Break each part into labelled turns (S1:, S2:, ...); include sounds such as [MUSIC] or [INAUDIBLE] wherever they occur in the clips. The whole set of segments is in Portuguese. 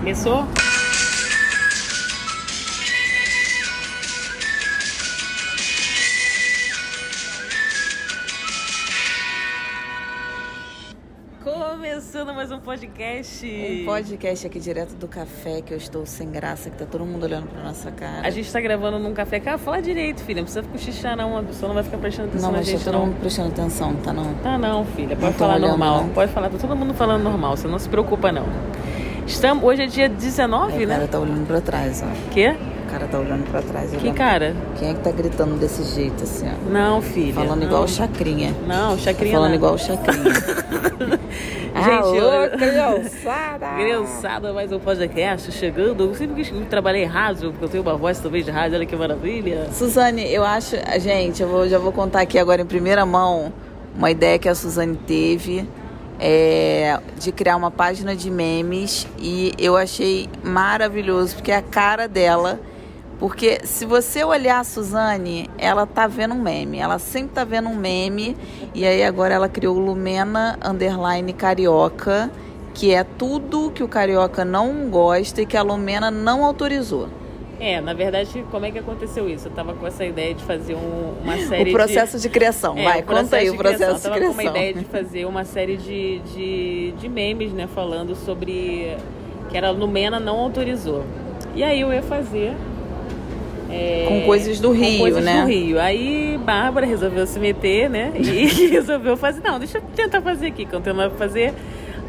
S1: Começou? Começando mais um podcast.
S2: Um podcast aqui direto do café, que eu estou sem graça, que tá todo mundo olhando pra nossa cara.
S1: A gente tá gravando num café. Cara, fala direito, filha. Não precisa cochichar, não. A pessoa não vai ficar prestando atenção
S2: Não,
S1: na
S2: mas tá todo
S1: não.
S2: mundo prestando atenção, tá não?
S1: Tá não, filha. Pode
S2: Não
S1: falar
S2: olhando,
S1: normal.
S2: não.
S1: Pode falar. Tá todo mundo falando normal. Você não se preocupa, não. Estamos... Hoje é dia 19,
S2: Aí o
S1: né?
S2: cara tá olhando pra trás, ó.
S1: Quê?
S2: O cara tá olhando pra trás.
S1: Que cara?
S2: Quem é que tá gritando desse jeito, assim, ó?
S1: Não, filha.
S2: Falando
S1: não.
S2: igual o Chacrinha.
S1: Não,
S2: Tá
S1: Chacrinha
S2: falando
S1: não.
S2: igual o Chacrinha. [LAUGHS]
S1: Gente, eu-
S2: criançada! [LAUGHS]
S1: Criançada, mais um podcast chegando. Eu sempre quis trabalhar em rádio, porque eu tenho uma voz também de rádio, olha que maravilha.
S2: Suzane, eu acho. Gente, eu vou- já vou contar aqui agora em primeira mão uma ideia que a Suzane teve é, de criar uma página de memes e eu achei maravilhoso, porque é a cara dela. Porque se você olhar a Suzane, ela tá vendo um meme. Ela sempre tá vendo um meme. E aí agora ela criou Lumena Underline Carioca, que é tudo que o Carioca não gosta e que a Lumena não autorizou.
S1: É, na verdade, como é que aconteceu isso? Eu tava com essa ideia de fazer um- uma série
S2: O processo de, criação.
S1: de... É,
S2: Vai, conta aí o
S1: criação.
S2: processo
S1: Eu
S2: de
S1: tava
S2: criação.
S1: com uma ideia de fazer uma série de, de, de memes, né? Falando sobre... Que era Lumena não autorizou. E aí eu ia fazer... é,
S2: Com coisas do
S1: com
S2: Rio,
S1: coisas
S2: né?
S1: do Rio. Aí Bárbara resolveu se meter, né? [LAUGHS] E resolveu fazer. Não, deixa eu tentar fazer aqui. Quando eu fazer,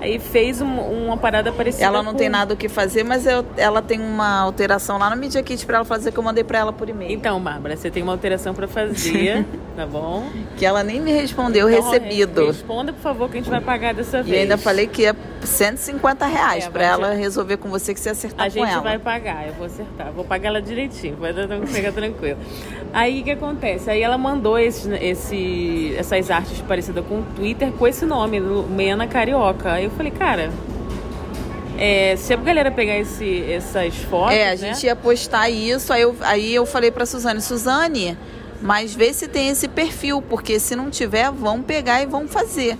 S1: aí fez um- uma parada parecida.
S2: Ela não
S1: com-
S2: tem nada o que fazer, mas eu- ela tem uma alteração lá no Media Kit pra ela fazer que eu mandei pra ela por e-mail.
S1: Então, Bárbara, você tem uma alteração pra fazer, [LAUGHS] tá bom?
S2: Que ela nem me respondeu
S1: Então,
S2: recebido.
S1: Responda, por favor, que a gente vai pagar dessa
S2: E
S1: vez.
S2: ainda falei que ia 150 reais
S1: É,
S2: pra
S1: vai
S2: ela resolver com você que você acertar
S1: A
S2: com
S1: gente
S2: ela.
S1: vai pagar, eu vou acertar. Vou pagar ela direitinho, vai dar- ficar tranquilo. Aí o que acontece? Aí ela mandou esses, esse, essas artes parecidas com o Twitter com esse nome, Mena Carioca. Aí eu falei, cara, é, se a galera pegar esse, essas fotos.
S2: É, a
S1: né?
S2: gente ia postar isso, aí eu, aí eu falei pra Suzane, Suzane, mas vê se tem esse perfil, porque se não tiver, vão pegar e vão fazer.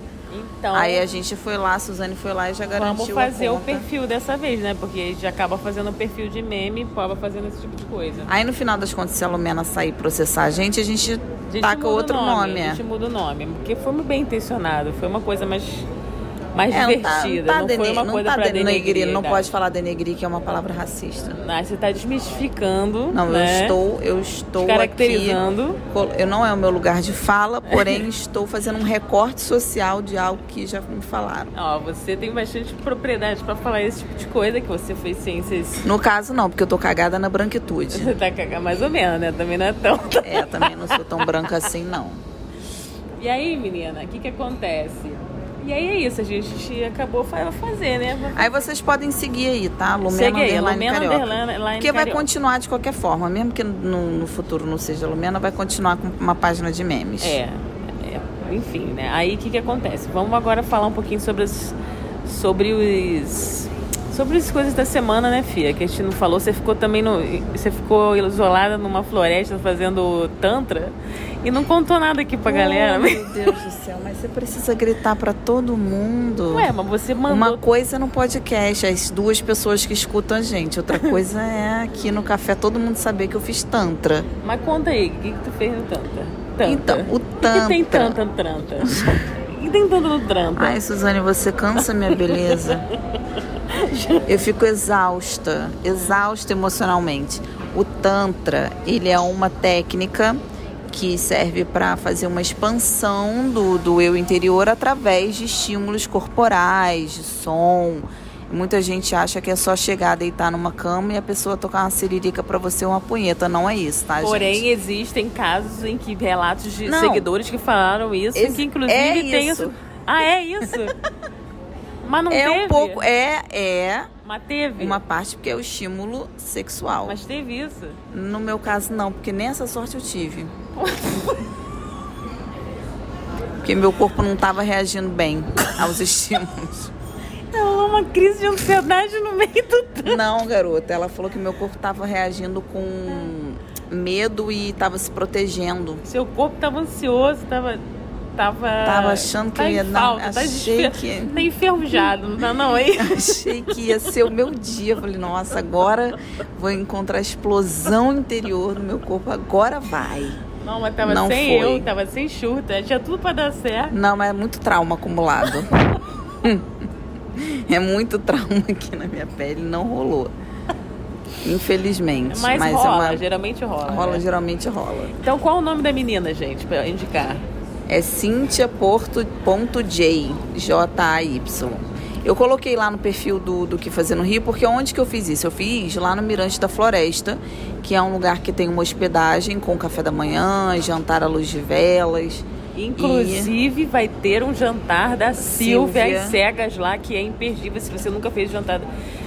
S1: Então,
S2: Aí a gente foi lá, a Suzane foi lá e já garantiu
S1: vamos fazer
S2: a
S1: o perfil dessa vez, né? Porque a gente acaba fazendo o perfil de meme e acaba fazendo esse tipo de coisa.
S2: Aí no final das contas, se a Lumena sair processar a gente, a gente,
S1: A gente
S2: taca outro nome.
S1: A
S2: é.
S1: gente muda o nome, porque foi bem intencionado, foi uma coisa mais, mais
S2: É, não tá,
S1: divertida,
S2: não, tá
S1: não, foi
S2: dene-
S1: uma
S2: não
S1: coisa
S2: tá
S1: pra
S2: denegrir,
S1: denegrir.
S2: não
S1: né?
S2: pode falar denegrir, que é uma palavra racista.
S1: Ah, você tá desmistificando,
S2: Não,
S1: né?
S2: eu estou, eu estou
S1: Caracterizando.
S2: Eu não é o meu lugar de fala, porém [LAUGHS] estou fazendo um recorte social de algo que já me falaram.
S1: Ó, você tem bastante propriedade pra falar esse tipo de coisa, que você fez ciências... [LAUGHS]
S2: No caso não, porque eu tô cagada na branquitude.
S1: Você [LAUGHS] tá cagando mais ou menos, né? Também não é tão...
S2: É, também não sou tão branca assim não.
S1: E aí, menina, o que que acontece? E aí é isso, a gente acabou fa- fazer, né?
S2: Aí vocês podem seguir aí, tá? Lumena
S1: Segue
S2: Underline
S1: Lumena
S2: Carioca.
S1: Underline
S2: Porque vai continuar de qualquer forma, mesmo que no, no futuro não seja Lumena, vai continuar com uma página de memes.
S1: É, é, enfim, né? Aí o que, que acontece? Vamos agora falar um pouquinho sobre os. Sobre os. Sobre as coisas da semana, né, Fia? Que a gente não falou. Você ficou também no. Você ficou isolada numa floresta fazendo Tantra e não contou nada aqui pra galera.
S2: Oh, meu Deus do céu, mas você precisa gritar pra todo mundo.
S1: Ué, mas você mandou.
S2: Uma coisa é no podcast, as duas pessoas que escutam a gente. Outra coisa é aqui no café todo mundo saber que eu fiz tantra.
S1: Mas conta aí, o que, que tu fez no Tantra? Tantra.
S2: Então, o
S1: O [LAUGHS] que, tem
S2: Tantra?
S1: Tantra Tantra? O [LAUGHS] que tem Tantra no Tantra?
S2: Ai, Suzane, você cansa minha beleza. [LAUGHS] Eu fico exausta, exausta emocionalmente. O Tantra, ele é uma técnica que serve para fazer uma expansão do, do eu interior através de estímulos corporais, de som. Muita gente acha que é só chegar, deitar numa cama e a pessoa tocar uma siririca para você ou uma punheta. Não é isso, tá,
S1: Porém,
S2: gente?
S1: existem casos em que relatos de
S2: Não.
S1: seguidores que falaram isso,
S2: Ex-
S1: que inclusive
S2: é
S1: tem
S2: isso.
S1: isso. Ah, é isso? [LAUGHS] Mas não
S2: É
S1: teve?
S2: um pouco, é, é
S1: Mas teve.
S2: uma parte porque é o estímulo sexual.
S1: Mas teve isso.
S2: No meu caso, não, porque nem essa sorte eu tive. Porque meu corpo não estava reagindo bem aos estímulos.
S1: É uma crise de ansiedade no meio do tanto.
S2: Não, garota. Ela falou que meu corpo estava reagindo com medo e estava se protegendo.
S1: Seu corpo tava ansioso, tava. Tava.
S2: Tava achando que
S1: tá
S2: ia
S1: em
S2: dar-
S1: falta, tá,
S2: achei que-
S1: tá enferrujado, não tá não, hein? [LAUGHS]
S2: Achei que ia ser o meu dia. Falei, nossa, agora vou encontrar a explosão interior no meu corpo. Agora vai.
S1: Não, mas tava
S2: Não
S1: sem
S2: foi.
S1: eu, tava sem churta, tinha tudo pra dar certo.
S2: Não, mas é muito trauma acumulado. [LAUGHS] é muito trauma aqui na minha pele. Não rolou. Infelizmente.
S1: Mas,
S2: mas
S1: rola,
S2: é uma...
S1: geralmente rola.
S2: Rola,
S1: né?
S2: geralmente rola.
S1: Então qual o nome da menina, gente, pra indicar?
S2: É cintia.j, J-A-Y. Eu coloquei lá no perfil do, do Que Fazer no Rio, porque onde que eu fiz isso? Eu fiz lá no Mirante da Floresta, que é um lugar que tem uma hospedagem com café da manhã, jantar à luz de velas.
S1: Inclusive, vai ter um jantar da Silvia,
S2: Silvia.
S1: às cegas lá, que é imperdível. Se você nunca fez jantar,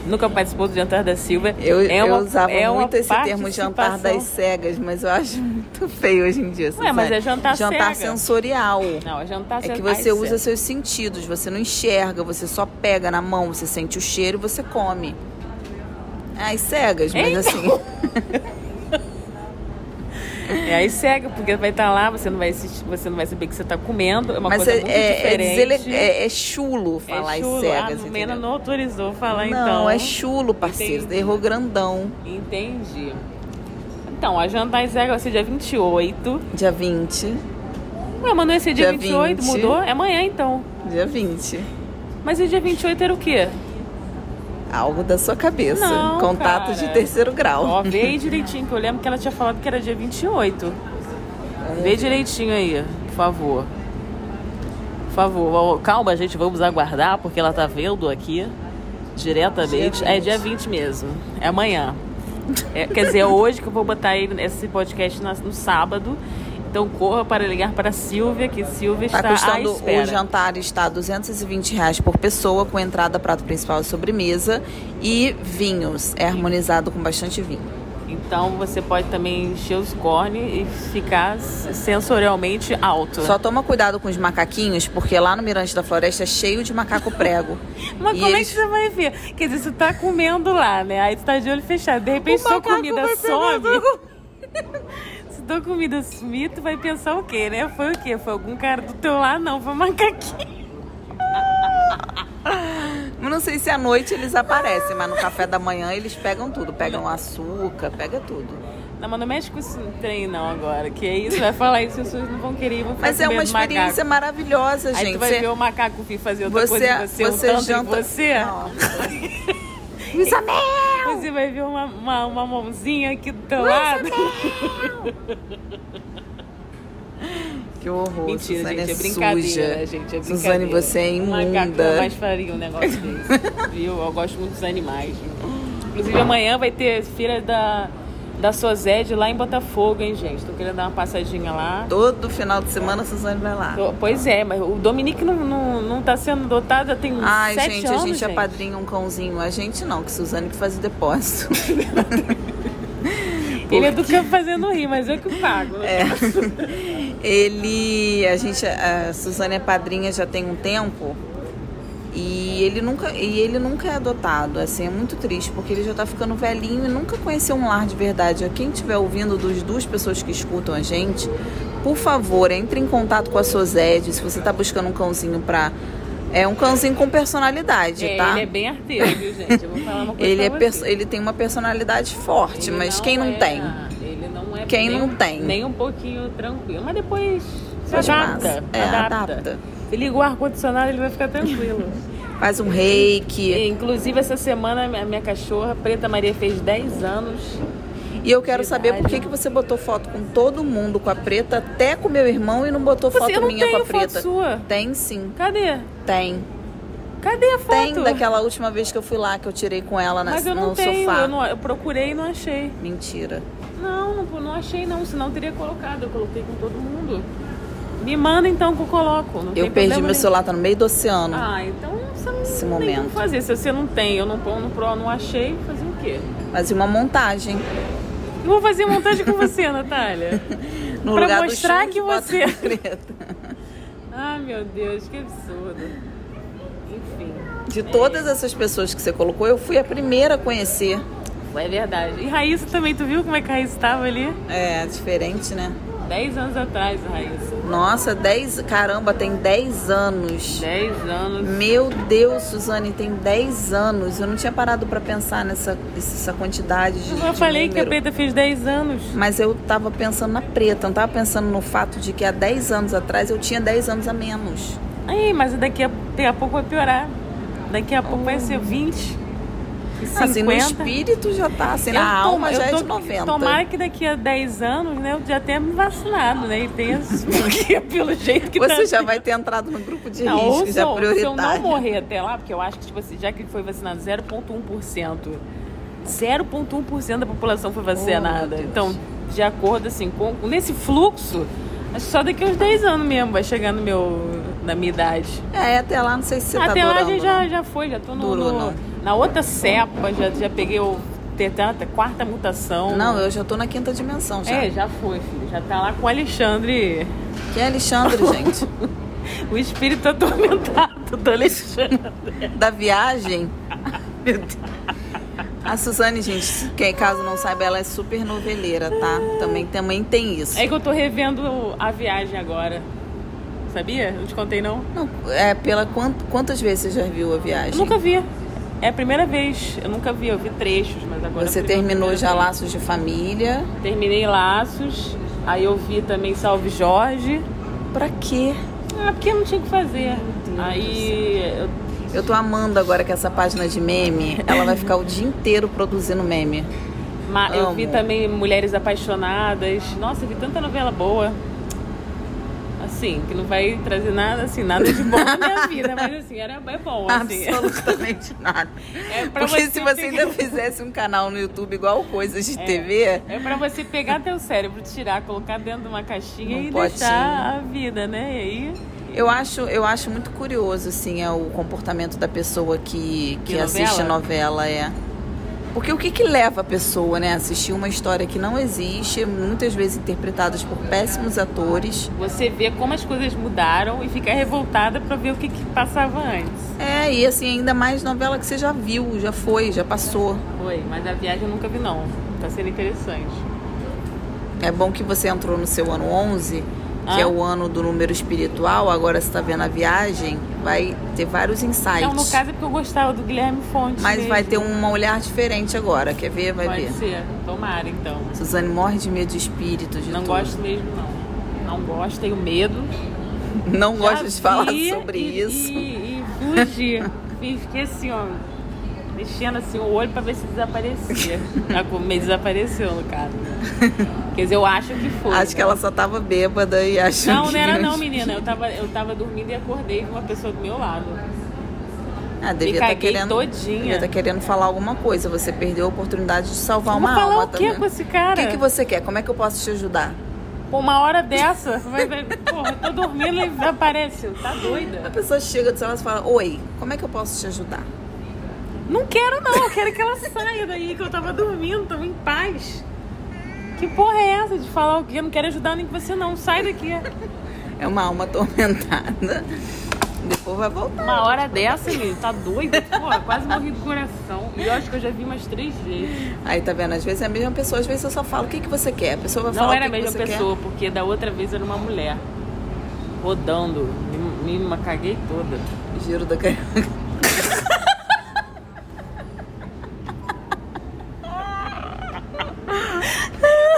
S1: nunca participou do jantar da Silvia,
S2: Eu,
S1: é
S2: eu
S1: uma,
S2: usava
S1: é
S2: muito esse termo jantar das cegas, mas eu acho muito feio hoje em dia.
S1: Mas é jantar
S2: Jantar
S1: cega.
S2: sensorial.
S1: Não, é jantar
S2: É que você usa seus sentidos, você não enxerga, você só pega na mão, você sente o cheiro e você come. As cegas, mas
S1: Eita!
S2: assim. [LAUGHS]
S1: É aí cega, porque vai estar lá, você não vai você não vai saber o que você está comendo. É uma
S2: Mas
S1: coisa
S2: é,
S1: muito
S2: é, é,
S1: diferente.
S2: é- é chulo falar
S1: é chulo.
S2: cegas.
S1: Ah, a Mena não autorizou falar
S2: não,
S1: então.
S2: é chulo, parceiro.
S1: Entendi.
S2: Errou grandão.
S1: Entendi. Então, a jantar em cega vai ser dia 28.
S2: Dia 20.
S1: Ué, mas não é ser dia,
S2: Dia
S1: 28?
S2: 20.
S1: Mudou? É amanhã então.
S2: Dia 20.
S1: Mas o dia 28 era o quê?
S2: Algo da sua cabeça.
S1: Não,
S2: Contato
S1: cara.
S2: de terceiro grau.
S1: Ó, vê direitinho, que eu lembro que ela tinha falado que era dia 28. Vê direitinho aí, por favor. Por favor. Calma, gente, vamos aguardar, porque ela tá vendo aqui diretamente.
S2: Dia
S1: É
S2: 20.
S1: dia 20 mesmo. É amanhã. É, quer dizer, é hoje que eu vou botar esse podcast no sábado. Então corra para ligar para a Silvia, que Silvia
S2: Tá
S1: está à
S2: custando
S1: espera.
S2: o jantar está 220 reais por pessoa, com entrada, prato principal e sobremesa. E vinhos. É harmonizado com bastante vinho.
S1: Então você pode também encher os cornes e ficar sensorialmente alto.
S2: Só toma cuidado com os macaquinhos, porque lá no Mirante da Floresta é cheio de macaco prego. [LAUGHS]
S1: Mas
S2: E
S1: como
S2: eles-
S1: é que você vai ver? Quer dizer, você tá comendo lá, né? Aí tu tá de olho fechado. De repente, sua comida some. [LAUGHS] tua comida sumir, tu vai pensar o quê, né? Foi o quê? Foi algum cara do teu lado? Não, foi um macaquinho.
S2: Eu não sei se à noite eles aparecem, mas no café da manhã eles pegam tudo. Pegam açúcar, pega tudo.
S1: Não, mas não mexe com esse trem não agora. Que é isso, vai falar isso, as pessoas não vão querer vão
S2: Mas é uma
S1: do macaco.
S2: experiência maravilhosa,
S1: Aí
S2: gente.
S1: tu vai
S2: Você-
S1: ver o macaco vir fazer outra
S2: você,
S1: coisa que você, um
S2: você
S1: tanto
S2: janta.
S1: em você.
S2: Nossa. Luísa Mel!
S1: Você vai ver uma, uma, uma mãozinha aqui do teu lado. [LAUGHS]
S2: Que horror,
S1: Mentira,
S2: Suzane
S1: gente, é
S2: é
S1: brincadeira,
S2: suja.
S1: gente, é
S2: Suzane,
S1: brincadeira.
S2: você é
S1: macaco
S2: imunda.
S1: jamais faria um negócio [LAUGHS] desse, viu? Eu gosto muito dos animais. Inclusive, amanhã vai ter feira da, da Sozed lá em Botafogo, hein, gente? Tô querendo dar uma passadinha lá.
S2: Todo final de semana a Suzane vai lá.
S1: Pois é, mas o Dominique não, não, não tá sendo dotado tem
S2: Ai,
S1: sete
S2: gente,
S1: anos,
S2: a gente,
S1: gente.
S2: apadrinha um cãozinho. A gente não, que Suzane que faz o depósito. [LAUGHS]
S1: Ele é do que fazendo rir, mas eu que pago.
S2: É. Ele, a gente, a Suzane é padrinha já tem um tempo e ele nunca, e ele nunca é adotado. Assim, é muito triste porque ele já tá ficando velhinho e nunca conheceu um lar de verdade. Quem estiver ouvindo dos duas pessoas que escutam a gente, por favor, entre em contato com a Sozed se você tá buscando um cãozinho pra é um cãozinho com personalidade,
S1: É,
S2: tá?
S1: Ele é bem arteiro, viu, gente? Eu vou falar uma coisa [LAUGHS]
S2: Ele, é ele tem uma personalidade forte,
S1: Ele
S2: mas
S1: não
S2: quem não
S1: é-
S2: tem?
S1: Ele não é
S2: Quem
S1: nem,
S2: não tem?
S1: Nem um pouquinho tranquilo. Mas depois se adapta.
S2: massa. É,
S1: adapta.
S2: adapta.
S1: Liga o ar-condicionado, ele vai ficar tranquilo. [LAUGHS]
S2: Faz um reiki.
S1: Inclusive, essa semana, a minha cachorra, Preta Maria, fez 10 anos.
S2: E eu quero saber por que, que você botou foto com todo mundo com a preta, até com meu irmão, e não botou
S1: Você,
S2: foto
S1: não
S2: minha com a
S1: tenho foto
S2: preta.
S1: sua.
S2: Tem sim,
S1: Cadê?
S2: tem.
S1: Cadê a foto?
S2: Tem daquela última vez que eu fui lá, que eu tirei com ela na,
S1: Mas eu não
S2: no
S1: tenho.
S2: sofá.
S1: Eu, não- eu procurei e não achei.
S2: Mentira.
S1: Não, não, não achei não, senão eu teria colocado. Eu coloquei com todo mundo. Me manda então que eu coloco. Não
S2: Eu perdi meu
S1: nenhum.
S2: celular, tá no meio do oceano.
S1: Ah, então você não
S2: Esse
S1: tem como fazer. Se você não tem, eu não pôr no Pro, não achei, fazer o quê?
S2: Fazer uma montagem.
S1: Eu vou fazer montagem com você, [LAUGHS] Natália.
S2: No
S1: Pra
S2: lugar
S1: mostrar
S2: do
S1: que você-. [LAUGHS] [LAUGHS] Ah, meu Deus, que absurdo. Enfim,
S2: De todas essas pessoas que você colocou, eu fui a primeira a conhecer.
S1: é verdade. E Raíssa também, tu viu como é que a Raíssa estava ali?
S2: É, diferente, né?
S1: 10 anos atrás, Raíssa.
S2: Nossa, 10. Caramba, tem 10 anos.
S1: 10 anos.
S2: Meu Deus, Suzane, tem 10 anos. Eu não tinha parado pra pensar nessa, nessa quantidade de.
S1: Eu
S2: de
S1: falei que a
S2: número.
S1: Preta fez 10 anos.
S2: Mas eu tava pensando na preta, não tava pensando no fato de que há 10 anos atrás eu tinha 10 anos a menos.
S1: Aí, mas daqui a, daqui a pouco vai piorar. Daqui a pouco vai ser 20. 50.
S2: Assim, no espírito já tá, assim, na
S1: Eu
S2: alma já é
S1: tô-
S2: de 90.
S1: Tomara que daqui a 10 anos, né, eu já tenha me vacinado, né? E tenha. Porque [LAUGHS] pelo jeito que tá
S2: Você já vai ter entrado no grupo de
S1: Não,
S2: risco, já
S1: eu, se eu não morrer até lá, porque eu acho que, tipo assim, já que foi vacinado 0,1%, 0,1% da população foi vacinada.
S2: Oh, meu Deus.
S1: então, de acordo, assim, com, nesse fluxo, acho que só daqui a uns 10 anos mesmo vai chegar no meu, na minha idade.
S2: É, até lá não sei se você
S1: até
S2: tá
S1: lá
S2: durando,
S1: já, já, já foi, já tô no,
S2: Durou,
S1: no-. Na outra cepa, já, já peguei o tetata, quarta mutação.
S2: Não, eu já tô na quinta dimensão já.
S1: É, já foi, filho. Já tá lá com o Alexandre,
S2: Quem é Alexandre, [LAUGHS] gente?
S1: o espírito atormentado do Alexandre.
S2: da viagem. Meu Deus. A Suzane, gente, quem caso não saiba, ela é super noveleira, tá? Também, também tem isso.
S1: É que eu tô revendo a viagem agora. Sabia? Não te contei, não?
S2: Não, é pela quant, quantas vezes você já viu a viagem?
S1: Eu nunca vi. É a primeira vez. Eu nunca vi, eu vi trechos, mas agora.
S2: Você terminou já
S1: vez.
S2: Laços de Família.
S1: Terminei Laços. Aí eu vi também Salve Jorge.
S2: Pra quê?
S1: Ah, porque eu não tinha o que fazer. Aí eu
S2: Eu tô amando agora que essa página de meme, ela vai ficar o dia [LAUGHS] inteiro produzindo meme.
S1: Ma- Eu vi também Mulheres Apaixonadas. Nossa, eu vi tanta novela boa. Assim, que não vai trazer nada, assim, nada de bom na minha vida, mas [LAUGHS] assim, era, é bom, assim.
S2: Absolutamente nada.
S1: É
S2: Porque
S1: você
S2: se você
S1: pegar-
S2: ainda fizesse um canal no YouTube igual Coisas de
S1: É.
S2: TV,
S1: É pra você pegar teu cérebro, tirar, colocar dentro de uma caixinha e
S2: potinho.
S1: deixar a vida, né? E aí.
S2: eu acho, eu acho muito curioso assim é o comportamento da pessoa que, que assiste
S1: novela?
S2: novela, é. Porque o que que leva a pessoa, né, a assistir uma história que não existe, muitas vezes interpretadas por péssimos atores?
S1: Você vê como as coisas mudaram e fica revoltada pra ver o que, que passava antes.
S2: É, e assim, ainda mais novela que você já viu, já foi, já passou.
S1: Foi, mas a viagem eu nunca vi, não. Tá sendo interessante.
S2: É bom que você entrou no seu ano 11, que é o ano do número espiritual, agora você tá vendo a viagem, vai ter vários insights.
S1: Então, no caso é porque eu gostava do Guilherme Fontes.
S2: Mas
S1: mesmo.
S2: vai ter um olhar diferente agora, quer ver? Vai
S1: Pode
S2: ver.
S1: ser. Tomara, então.
S2: Suzane morre de medo de espíritos, de
S1: Não
S2: tudo.
S1: gosto mesmo, não. Não gosto, tenho medo.
S2: Não gosto
S1: Já
S2: de falar sobre
S1: e-
S2: isso.
S1: E, e fugi. Fiquei assim, ó, mexendo assim o olho pra ver se desaparecia. [LAUGHS] A me desapareceu, no caso. Quer dizer, eu acho que foi.
S2: Acho que
S1: né?
S2: ela só tava bêbada e achou
S1: Não,
S2: que
S1: não era [LAUGHS] não, menina. Eu tava, eu tava dormindo e acordei com uma pessoa do meu lado.
S2: Ah, devia estar
S1: caguei
S2: querendo,
S1: todinha.
S2: devia tá querendo falar alguma coisa. Você perdeu a oportunidade de salvar
S1: Eu
S2: uma
S1: falar
S2: alma
S1: o
S2: também.
S1: com esse
S2: O
S1: cara?
S2: que, que você quer? Como é que eu posso te ajudar?
S1: Pô, uma hora dessa, vai, vai, porra, eu tô dormindo e aparece. Tá
S2: A
S1: doida?
S2: pessoa chega do celular e fala: Oi, como é que eu posso te ajudar?
S1: Não quero não, eu quero que ela saia daí, que eu tava dormindo, tava em paz. Que porra é essa de falar o quê? Eu não quero ajudar nem você não, sai daqui.
S2: É uma alma atormentada. Depois vai voltar.
S1: Uma hora dessa, menino, tá doida? Porra, quase morri do coração. E eu acho que eu já vi umas três vezes.
S2: Aí tá vendo? Às vezes é a mesma pessoa, às vezes eu só falo: O que, que você quer? A pessoa vai
S1: Não
S2: falar
S1: era a mesma pessoa, porque da outra vez era uma mulher. Rodando. Me, me caguei toda.
S2: quer. Giro da carioca.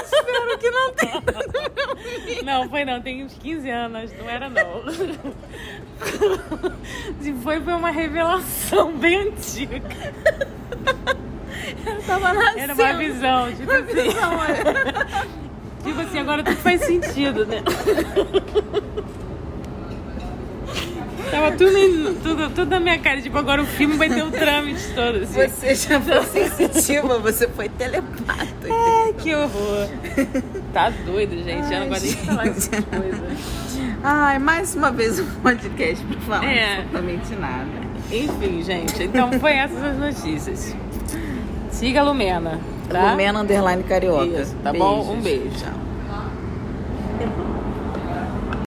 S2: Espero que não tenha.
S1: Não, foi não, tem uns 15 anos, não era não. [LAUGHS] Foi, foi uma revelação bem antiga.
S2: Eu tava nascendo.
S1: Era uma visão, tipo
S2: Uma
S1: assim.
S2: visão, olha. [LAUGHS]
S1: Tipo assim, agora tudo faz sentido, né? [LAUGHS] Tava tudo, em- tudo, tudo na minha cara, tipo, agora o filme vai ter o trâmite todo, assim.
S2: Você já foi sensitiva, você foi telepata.
S1: Ai, que horror. Tá doido, gente. Eu não gosto nem de falar
S2: gente.
S1: essas coisas.
S2: Ai, mais uma vez um podcast pra falar
S1: É.
S2: absolutamente nada.
S1: Enfim, gente. Então foi essas as notícias. Siga a Lumena, tá?
S2: Lumena Underline Carioca.
S1: Isso, tá bom? Um beijo.
S2: Tchau.